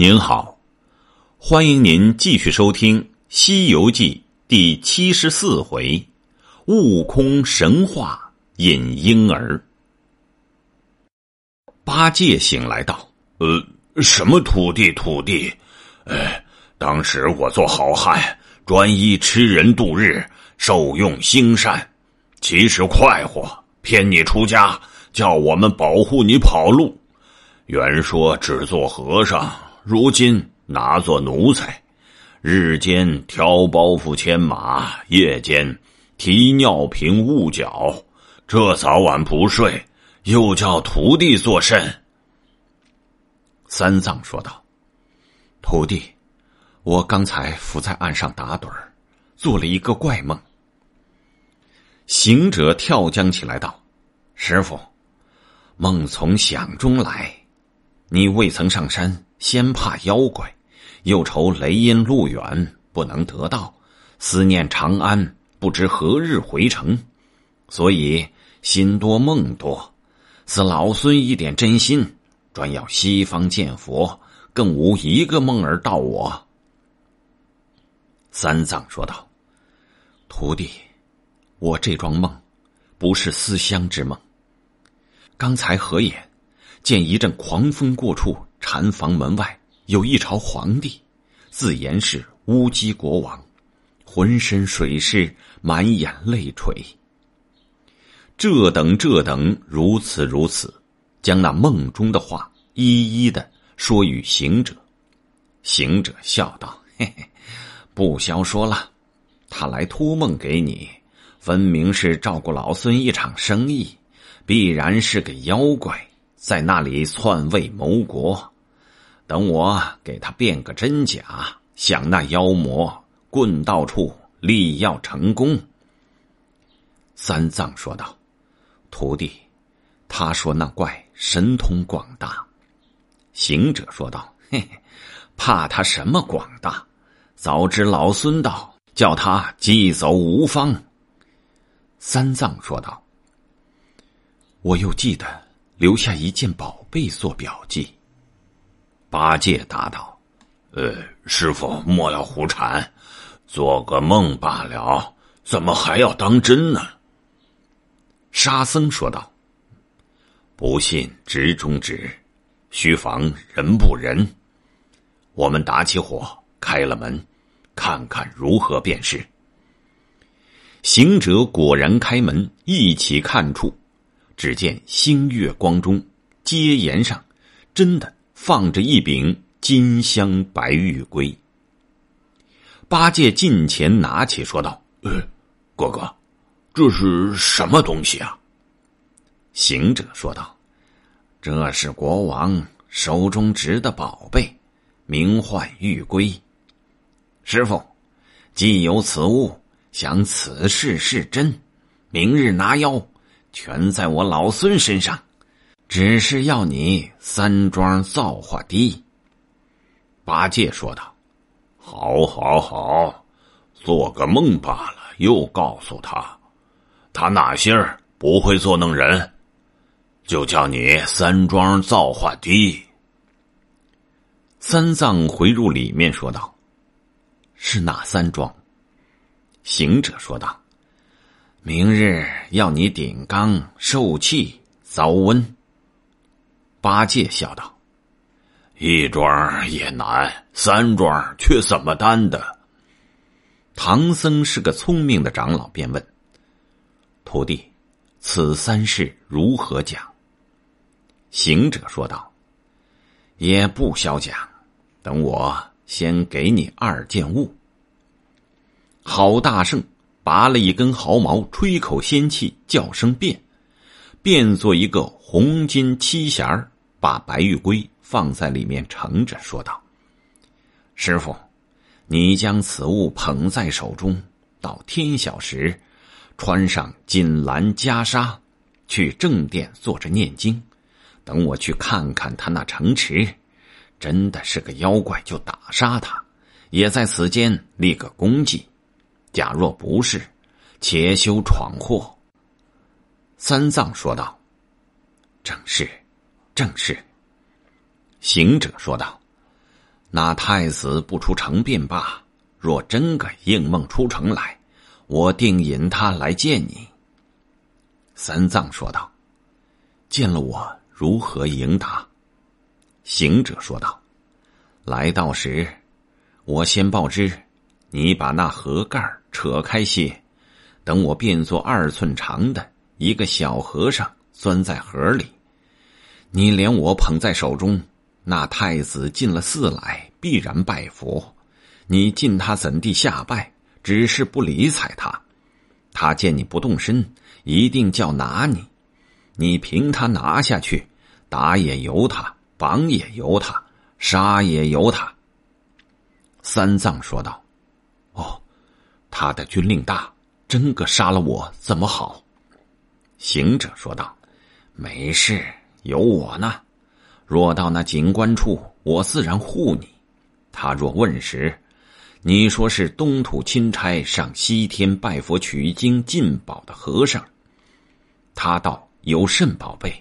您好，欢迎您继续收听《西游记》第七十四回：悟空神话引婴儿。八戒醒来道：“呃，什么土地？土地？哎，当时我做好汉，专一吃人度日，受用兴善，其实快活，骗你出家，叫我们保护你跑路。原说只做和尚。”如今拿做奴才，日间挑包袱牵马，夜间提尿瓶捂脚，这早晚不睡，又叫徒弟作甚？三藏说道：“徒弟，我刚才伏在岸上打盹儿，做了一个怪梦。”行者跳江起来道：“师傅，梦从想中来，你未曾上山。”先怕妖怪，又愁雷音路远不能得到，思念长安不知何日回城，所以心多梦多。似老孙一点真心，专要西方见佛，更无一个梦儿到我。三藏说道：“徒弟，我这桩梦，不是思乡之梦。刚才合眼，见一阵狂风过处。”禅房门外有一朝皇帝，自言是乌鸡国王，浑身水湿，满眼泪垂。这等这等，如此如此，将那梦中的话一一的说与行者。行者笑道：“嘿嘿，不消说了。他来托梦给你，分明是照顾老孙一场生意，必然是个妖怪。”在那里篡位谋国，等我给他变个真假，想那妖魔棍到处力要成功。三藏说道：“徒弟，他说那怪神通广大。”行者说道：“嘿嘿，怕他什么广大？早知老孙道，叫他即走无方。”三藏说道：“我又记得。”留下一件宝贝做表记。八戒答道：“呃，师傅莫要胡缠，做个梦罢了，怎么还要当真呢？”沙僧说道：“不信直中直，须防人不人。我们打起火，开了门，看看如何便是。”行者果然开门，一起看处。只见星月光中，阶沿上真的放着一柄金镶白玉龟。八戒近前拿起，说道：“呃，哥哥，这是什么东西啊？”行者说道：“这是国王手中执的宝贝，名唤玉龟。师傅，既有此物，想此事是真，明日拿妖。”全在我老孙身上，只是要你三桩造化低。八戒说道：“好，好，好，做个梦罢了。又告诉他，他哪些儿不会做弄人，就叫你三桩造化低。”三藏回入里面说道：“是哪三桩？”行者说道。明日要你顶缸受气遭温。八戒笑道：“一桩也难，三桩却怎么担的？”唐僧是个聪明的长老，便问：“徒弟，此三事如何讲？”行者说道：“也不消讲，等我先给你二件物。”好大圣。拔了一根毫毛，吹口仙气，叫声变，变作一个红金七匣儿，把白玉龟放在里面盛着，说道：“师傅，你将此物捧在手中，到天晓时，穿上锦蓝袈裟，去正殿坐着念经。等我去看看他那城池，真的是个妖怪，就打杀他，也在此间立个功绩。”假若不是，且休闯祸。三藏说道：“正是，正是。”行者说道：“那太子不出城便罢，若真个应梦出城来，我定引他来见你。”三藏说道：“见了我如何应答？”行者说道：“来到时，我先报知，你把那盒盖扯开些，等我变作二寸长的一个小和尚钻在盒里，你连我捧在手中。那太子进了寺来，必然拜佛。你进他怎地下拜？只是不理睬他。他见你不动身，一定叫拿你。你凭他拿下去，打也由他。”绑也由他，杀也由他。三藏说道：“，他的军令大，真个杀了我怎么好？”行者说道：“没事，有我呢。若到那警官处，我自然护你。他若问时，你说是东土钦差上西天拜佛取经进宝的和尚。他道有甚宝贝？”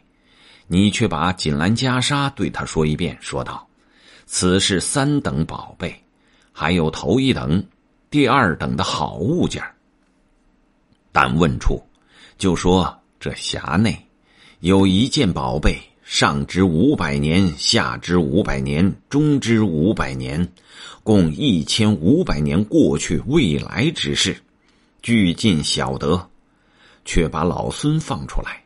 你却把锦兰袈裟对他说一遍，说道：“此是三等宝贝，还有头一等、第二等的好物件。但问处，就说这匣内有一件宝贝，上值五百年，下值五百年，中之五百年，共一千五百年过去未来之事，俱尽晓得，却把老孙放出来。”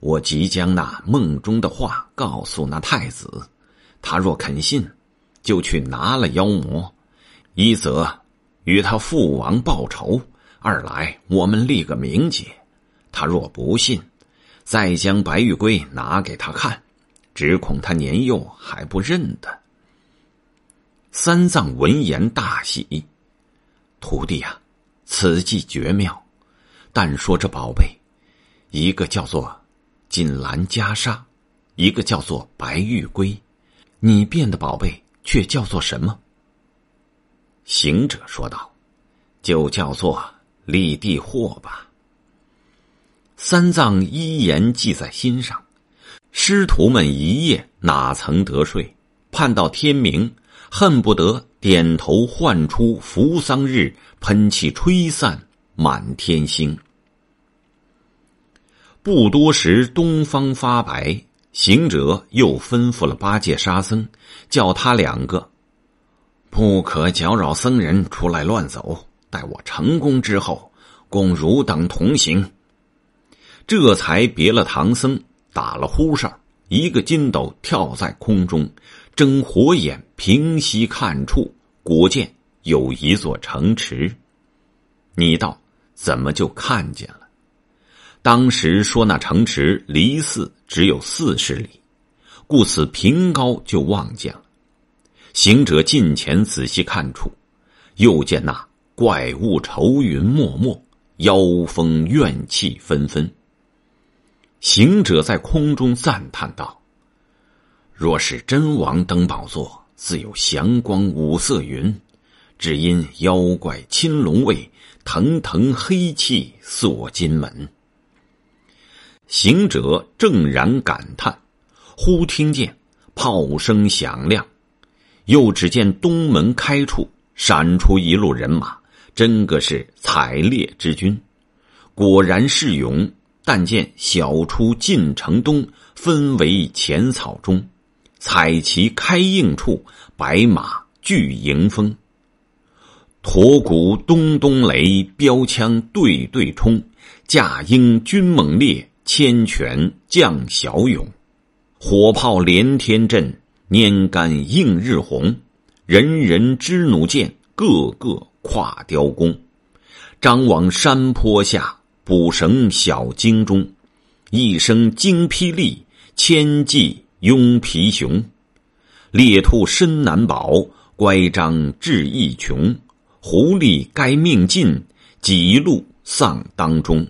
我即将那梦中的话告诉那太子，他若肯信，就去拿了妖魔，一则与他父王报仇，二来我们立个名节。他若不信，再将白玉龟拿给他看，只恐他年幼还不认得。三藏闻言大喜，徒弟呀，此计绝妙。但说这宝贝，一个叫做。锦兰袈裟，一个叫做白玉龟，你变的宝贝却叫做什么？行者说道：“就叫做立地货吧。”三藏一言记在心上，师徒们一夜哪曾得睡？盼到天明，恨不得点头唤出扶桑日，喷气吹散满天星。不多时，东方发白。行者又吩咐了八戒、沙僧，叫他两个不可搅扰僧人出来乱走。待我成功之后，共汝等同行。这才别了唐僧，打了呼哨，一个筋斗跳在空中，睁火眼平息看处，果见有一座城池。你道怎么就看见了？当时说那城池离寺只有四十里，故此凭高就望见了。行者近前仔细看处，又见那怪物愁云漠漠，妖风怨气纷纷。行者在空中赞叹道：“若是真王登宝座，自有祥光五色云；只因妖怪青龙卫，腾腾黑气锁金门。”行者正然感叹，忽听见炮声响亮，又只见东门开处闪出一路人马，真个是采猎之军。果然是勇，但见小出进城东，分为浅草中，彩旗开映处，白马聚迎风，驼鼓咚咚雷，标枪对对冲，驾鹰军猛烈。千拳将小勇，火炮连天震，拈杆映日红。人人支弩箭，个个跨雕弓。张网山坡下，捕绳小径中。一声惊霹雳，千骑拥皮熊。猎兔身难保，乖张志意穷。狐狸该命尽，几路丧当中。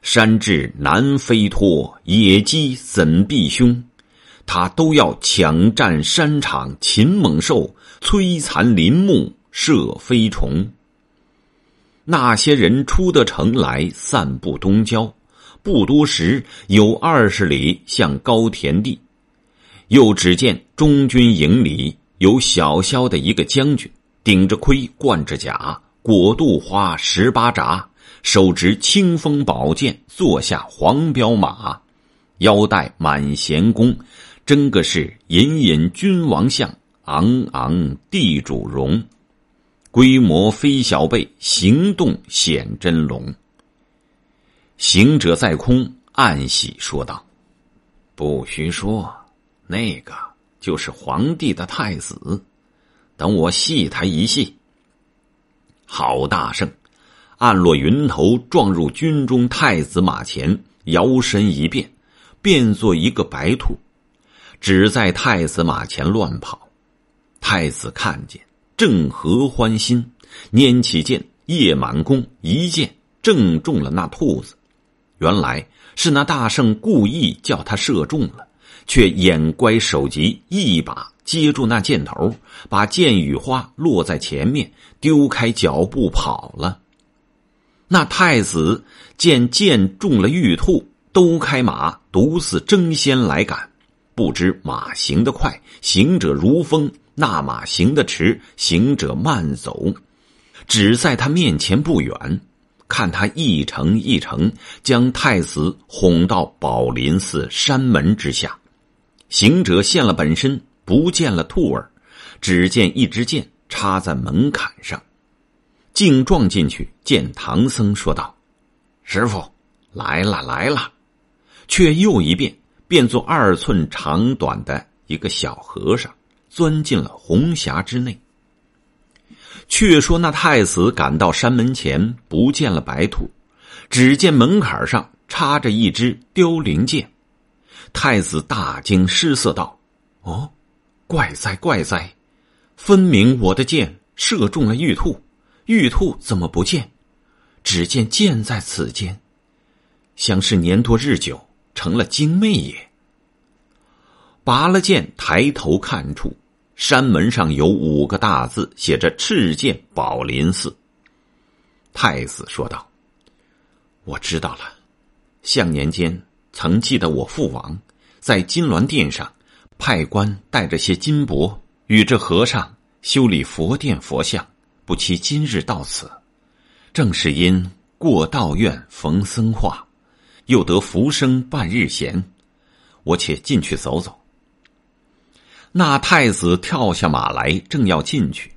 山至难飞脱，野鸡怎避凶？他都要抢占山场擒猛兽，摧残林木射飞虫。那些人出得城来，散布东郊，不多时有二十里向高田地。又只见中军营里有小小的一个将军，顶着盔，冠着甲，裹肚花十八扎，手执清风宝剑，坐下黄骠马，腰带满弦弓，真个是隐隐君王相，昂昂地主容。规模非小辈，行动显真龙。行者在空暗喜说道：“不须说，那个就是皇帝的太子。等我戏他一戏。”好大圣，暗落云头，撞入军中太子马前，摇身一变，变作一个白兔，只在太子马前乱跑。太子看见。正合欢心，拈起剑，夜满弓，一箭正中了那兔子。原来是那大圣故意叫他射中了，却眼乖手疾，一把接住那箭头，把箭雨花落在前面，丢开脚步跑了。那太子见箭中了玉兔，都开马，独自争先来赶。不知马行得快，行者如风。那马行得迟，行者慢走，只在他面前不远，看他一程一程将太子哄到宝林寺山门之下。行者现了本身，不见了兔儿，只见一支箭插在门槛上，竟撞进去。见唐僧说道：“师傅，来了来了。”却又一变，变作二寸长短的一个小和尚。钻进了红霞之内。却说那太子赶到山门前，不见了白兔，只见门槛上插着一支凋零箭。太子大惊失色道：“哦，怪哉怪哉！分明我的箭射中了玉兔，玉兔怎么不见？只见箭在此间，想是年多日久，成了精魅也。”拔了剑，抬头看处。山门上有五个大字，写着“赤剑宝林寺”。太子说道：“我知道了。向年间曾记得我父王在金銮殿上派官带着些金箔与这和尚修理佛殿佛像，不期今日到此，正是因过道院逢僧话，又得浮生半日闲，我且进去走走。”那太子跳下马来，正要进去，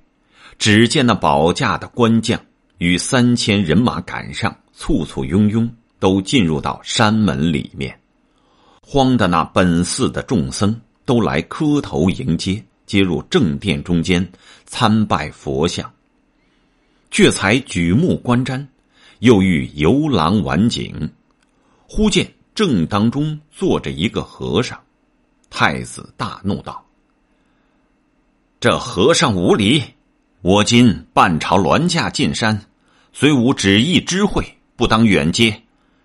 只见那保驾的官将与三千人马赶上，簇簇拥拥，都进入到山门里面。慌的那本寺的众僧都来磕头迎接，接入正殿中间参拜佛像。却才举目观瞻，又遇游廊晚景，忽见正当中坐着一个和尚。太子大怒道。这和尚无礼！我今半朝銮驾进山，虽无旨意知会，不当远接。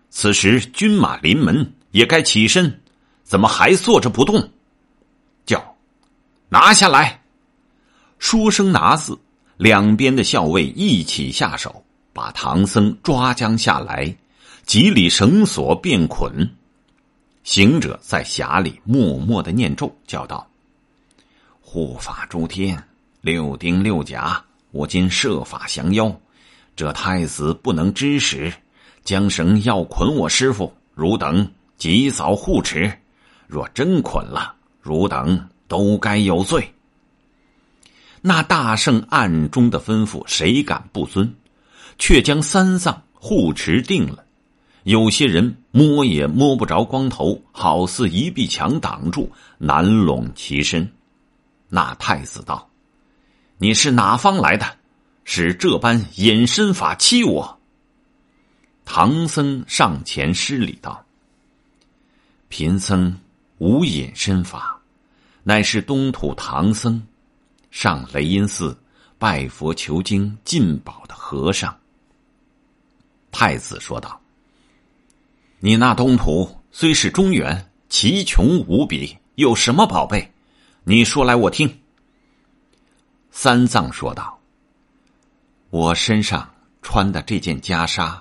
此时军马临门，也该起身，怎么还坐着不动？叫拿下来！书生拿字，两边的校尉一起下手，把唐僧抓将下来，几里绳索便捆。行者在匣里默默的念咒，叫道。护法诸天，六丁六甲，我今设法降妖。这太子不能知使，将绳要捆我师傅，汝等及早护持。若真捆了，汝等都该有罪。那大圣暗中的吩咐，谁敢不遵？却将三藏护持定了。有些人摸也摸不着光头，好似一壁墙挡住，难拢其身。那太子道：“你是哪方来的？使这般隐身法欺我？”唐僧上前施礼道：“贫僧无隐身法，乃是东土唐僧，上雷音寺拜佛求经进宝的和尚。”太子说道：“你那东土虽是中原，奇穷无比，有什么宝贝？”你说来我听。三藏说道：“我身上穿的这件袈裟，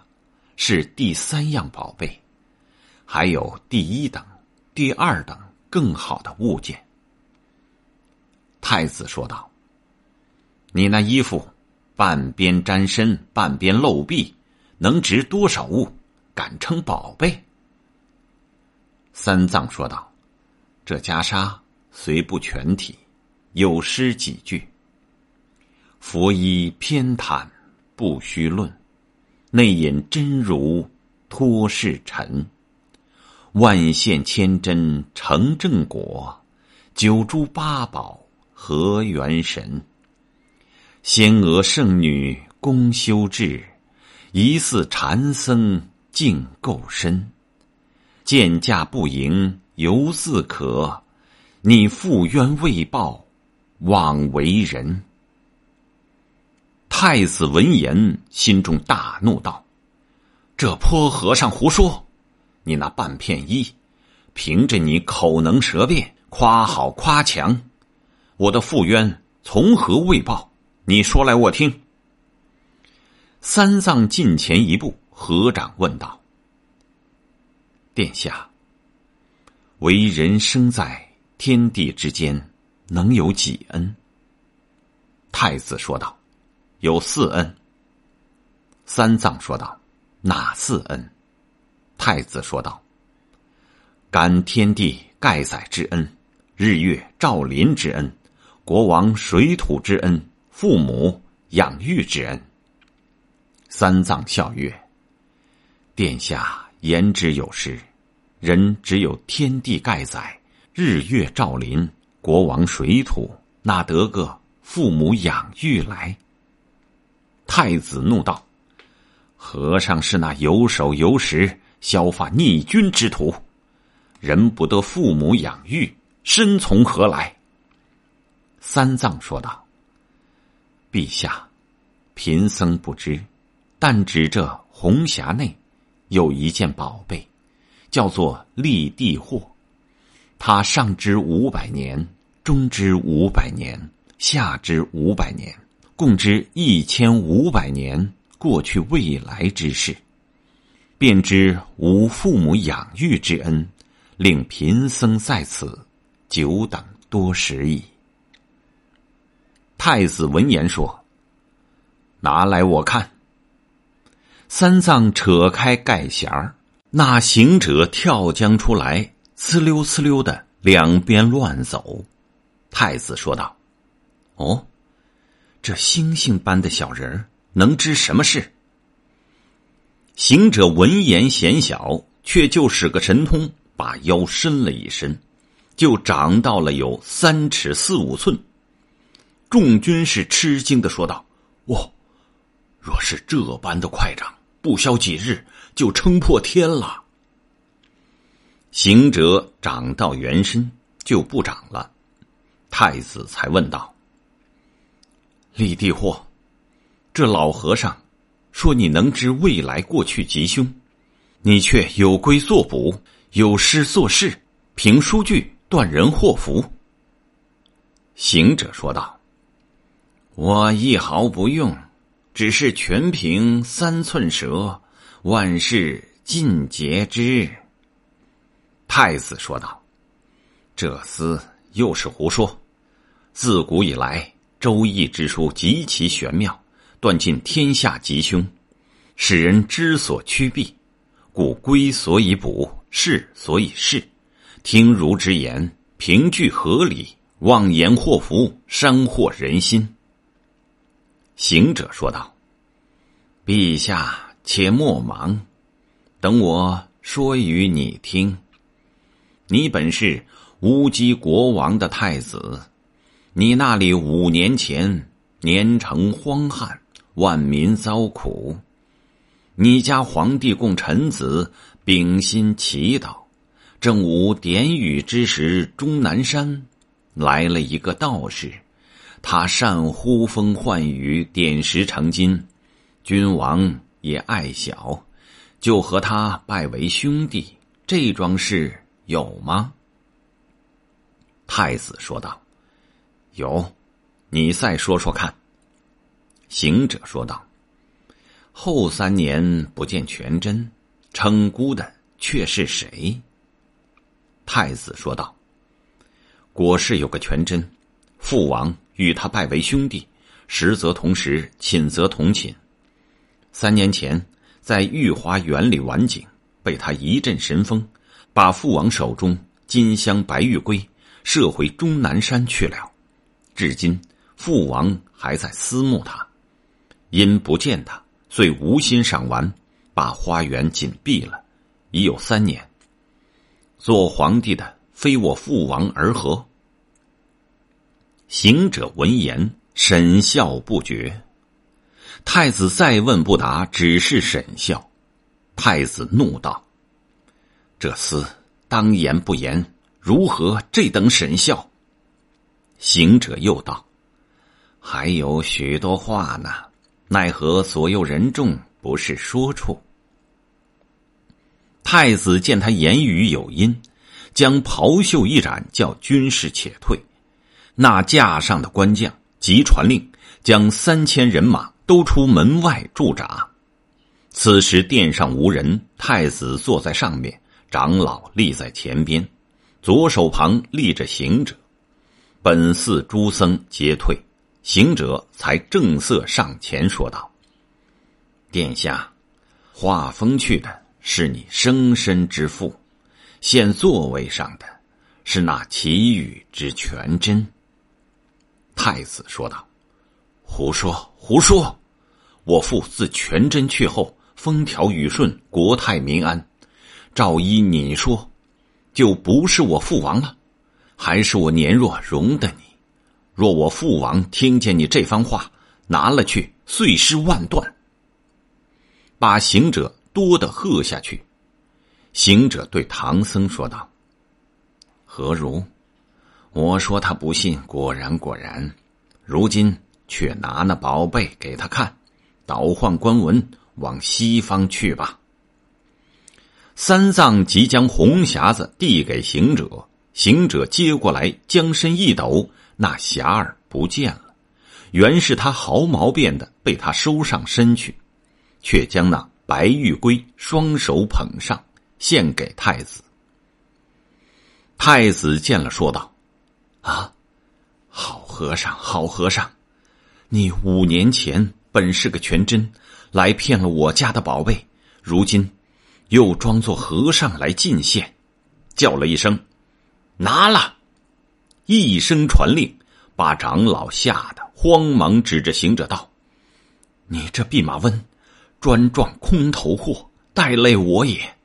是第三样宝贝，还有第一等、第二等更好的物件。”太子说道：“你那衣服半边沾身，半边露臂，能值多少物？敢称宝贝？”三藏说道：“这袈裟虽不全体，有诗几句。佛衣偏袒不须论，内隐真如托世尘。万现千真成正果，九珠八宝合元神。仙娥圣女功修治，疑似禅僧净垢深。”见驾不迎犹自可，你负冤未报，枉为人。太子闻言，心中大怒，道：“这泼和尚胡说！你那半片衣，凭着你口能舌辩，夸好夸强，我的负冤从何未报？你说来我听。”三藏近前一步，合掌问道。殿下，为人生在天地之间，能有几恩？太子说道：“有四恩。”三藏说道：“哪四恩？”太子说道：“感天地盖载之恩，日月照临之恩，国王水土之恩，父母养育之恩。”三藏笑曰：“殿下。”言之有实，人只有天地盖载、日月照临、国王水土，哪得个父母养育来？太子怒道：“和尚是那有手有识、削发逆君之徒，人不得父母养育，身从何来？”三藏说道：“陛下，贫僧不知，但指这红霞内。”有一件宝贝，叫做立地货，它上知五百年，中知五百年，下知五百年，共知一千五百年过去未来之事，便知无父母养育之恩，令贫僧在此久等多时矣。太子闻言说：“拿来我看。”三藏扯开盖匣儿，那行者跳江出来，呲溜呲溜的两边乱走。太子说道：“哦，这星星般的小人能知什么事？”行者闻言嫌小，却就使个神通，把腰伸了一伸，就长到了有三尺四五寸。众军士吃惊的说道：“哦，若是这般的快长！”不消几日，就撑破天了。行者长到原身，就不长了。太子才问道：“李地货，这老和尚说你能知未来过去吉凶，你却有龟作卜，有诗作事，凭书句断人祸福。”行者说道：“我一毫不用。”只是全凭三寸舌，万事尽皆知。太子说道：“这厮又是胡说。自古以来，周易之书极其玄妙，断尽天下吉凶，使人知所趋避。故归所以补，是所以事。听儒之言，凭据合理，妄言祸福，伤祸人心。”行者说道：“陛下，且莫忙，等我说与你听。你本是乌鸡国王的太子，你那里五年前年成荒旱，万民遭苦，你家皇帝供臣子秉心祈祷，正午点雨之时，终南山来了一个道士。”他善呼风唤雨，点石成金，君王也爱小，就和他拜为兄弟。这桩事有吗？太子说道：“有，你再说说看。”行者说道：“后三年不见全真，称孤的却是谁？”太子说道：“国事有个全真。”父王与他拜为兄弟，实则同时，寝则同寝。三年前，在御花园里玩景，被他一阵神风，把父王手中金镶白玉龟射回终南山去了。至今，父王还在思慕他，因不见他，遂无心赏玩，把花园紧闭了，已有三年。做皇帝的非我父王而何？行者闻言，沈笑不绝。太子再问不答，只是沈笑。太子怒道：“这厮当言不言，如何这等沈笑？”行者又道：“还有许多话呢，奈何左右人众不是说处？”太子见他言语有因，将袍袖一展，叫军士且退。那架上的官将即传令，将三千人马。都出门外驻扎。此时殿上无人，太子坐在上面，长老立在前边，左手旁立着行者。本寺诸僧皆退，行者才正色上前说道：“殿下，画风去的是你生身之父，现座位上的是那奇遇之全真。”太子说道：“胡说。”胡说！我父自全真去后，风调雨顺，国泰民安。照依你说，就不是我父王了，还是我年弱容的你。若我父王听见你这番话，拿了去碎尸万段。把行者多的喝下去。行者对唐僧说道：“何如？我说他不信，果然果然。如今。”却拿那宝贝给他看，倒换官文，往西方去吧。三藏即将红匣子递给行者，行者接过来，将身一抖，那匣儿不见了。原是他毫毛变的，被他收上身去，却将那白玉龟双手捧上，献给太子。太子见了，说道：“啊，好和尚，好和尚。”你五年前本是个全真，来骗了我家的宝贝，如今又装作和尚来进献，叫了一声“拿了”，一声传令，把长老吓得慌忙指着行者道：“你这弼马温，专撞空头货，带累我也。”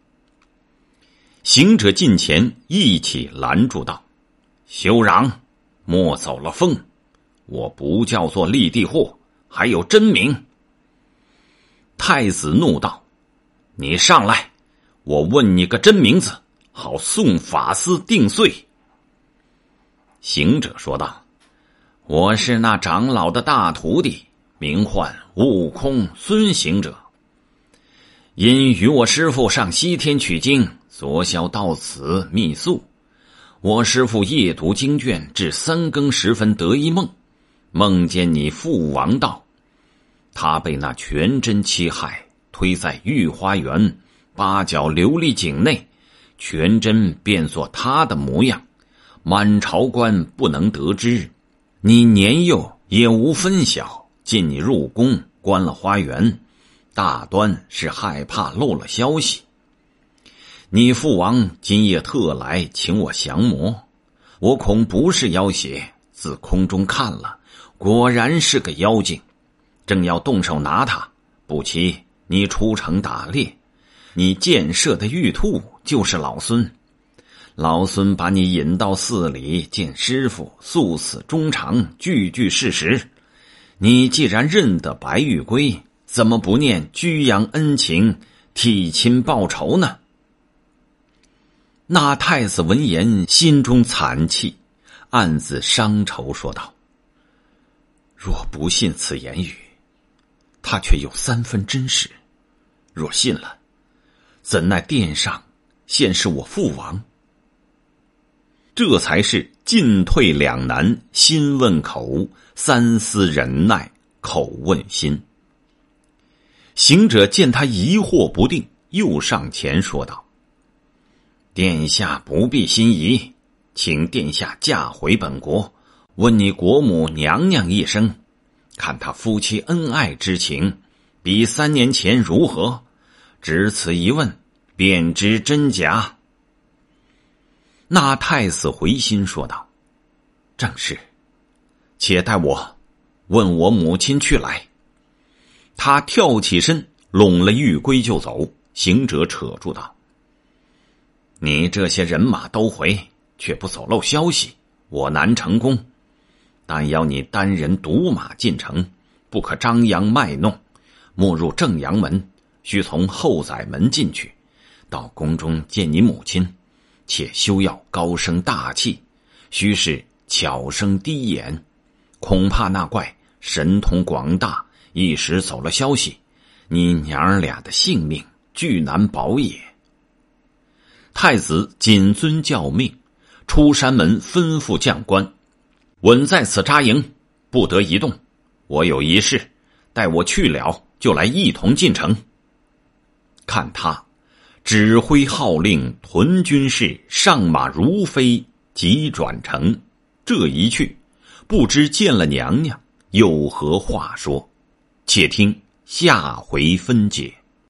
行者近前一起拦住道：“休嚷，莫走了风。”我不叫做立地货，还有真名。太子怒道：“你上来，我问你个真名字，好送法司定罪。”行者说道：“我是那长老的大徒弟，名唤悟空孙行者。因与我师父上西天取经，昨宵到此密宿。我师父夜读经卷，至三更时分得一梦。”梦见你父王道，他被那全真七害，推在御花园八角琉璃井内，全真变作他的模样，满朝官不能得知。你年幼也无分晓，进你入宫关了花园，大端是害怕漏了消息。你父王今夜特来请我降魔，我恐不是妖邪，自空中看了。果然是个妖精，正要动手拿他，不期你出城打猎，你箭射的玉兔就是老孙。老孙把你引到寺里见师傅，诉死衷肠，句句事实。你既然认得白玉龟，怎么不念居阳恩情，替亲报仇呢？那太子闻言，心中惨气，暗自伤愁，说道。若不信此言语，他却有三分真实；若信了，怎奈殿上现是我父王？这才是进退两难，心问口，三思忍耐，口问心。行者见他疑惑不定，又上前说道：“殿下不必心疑，请殿下驾回本国。”问你国母娘娘一声，看他夫妻恩爱之情，比三年前如何？只此一问，便知真假。”那太子回心说道：“正是，且待我问我母亲去来。”他跳起身，拢了玉圭就走。行者扯住道：“你这些人马都回，却不走漏消息，我难成功。但要你单人独马进城，不可张扬卖弄，莫入正阳门，须从后宰门进去，到宫中见你母亲。且休要高声大气，须是悄声低言，恐怕那怪神通广大，一时走了消息，你娘儿俩的性命。”巨难保也。太子谨遵教命，出山门吩咐将官：“稳在此扎营，不得移动。我有一事，待我去了，就来一同进城。”看他指挥号令，屯军士上马如飞，急转城。这一去，不知见了娘娘有何话说？且听下回分解。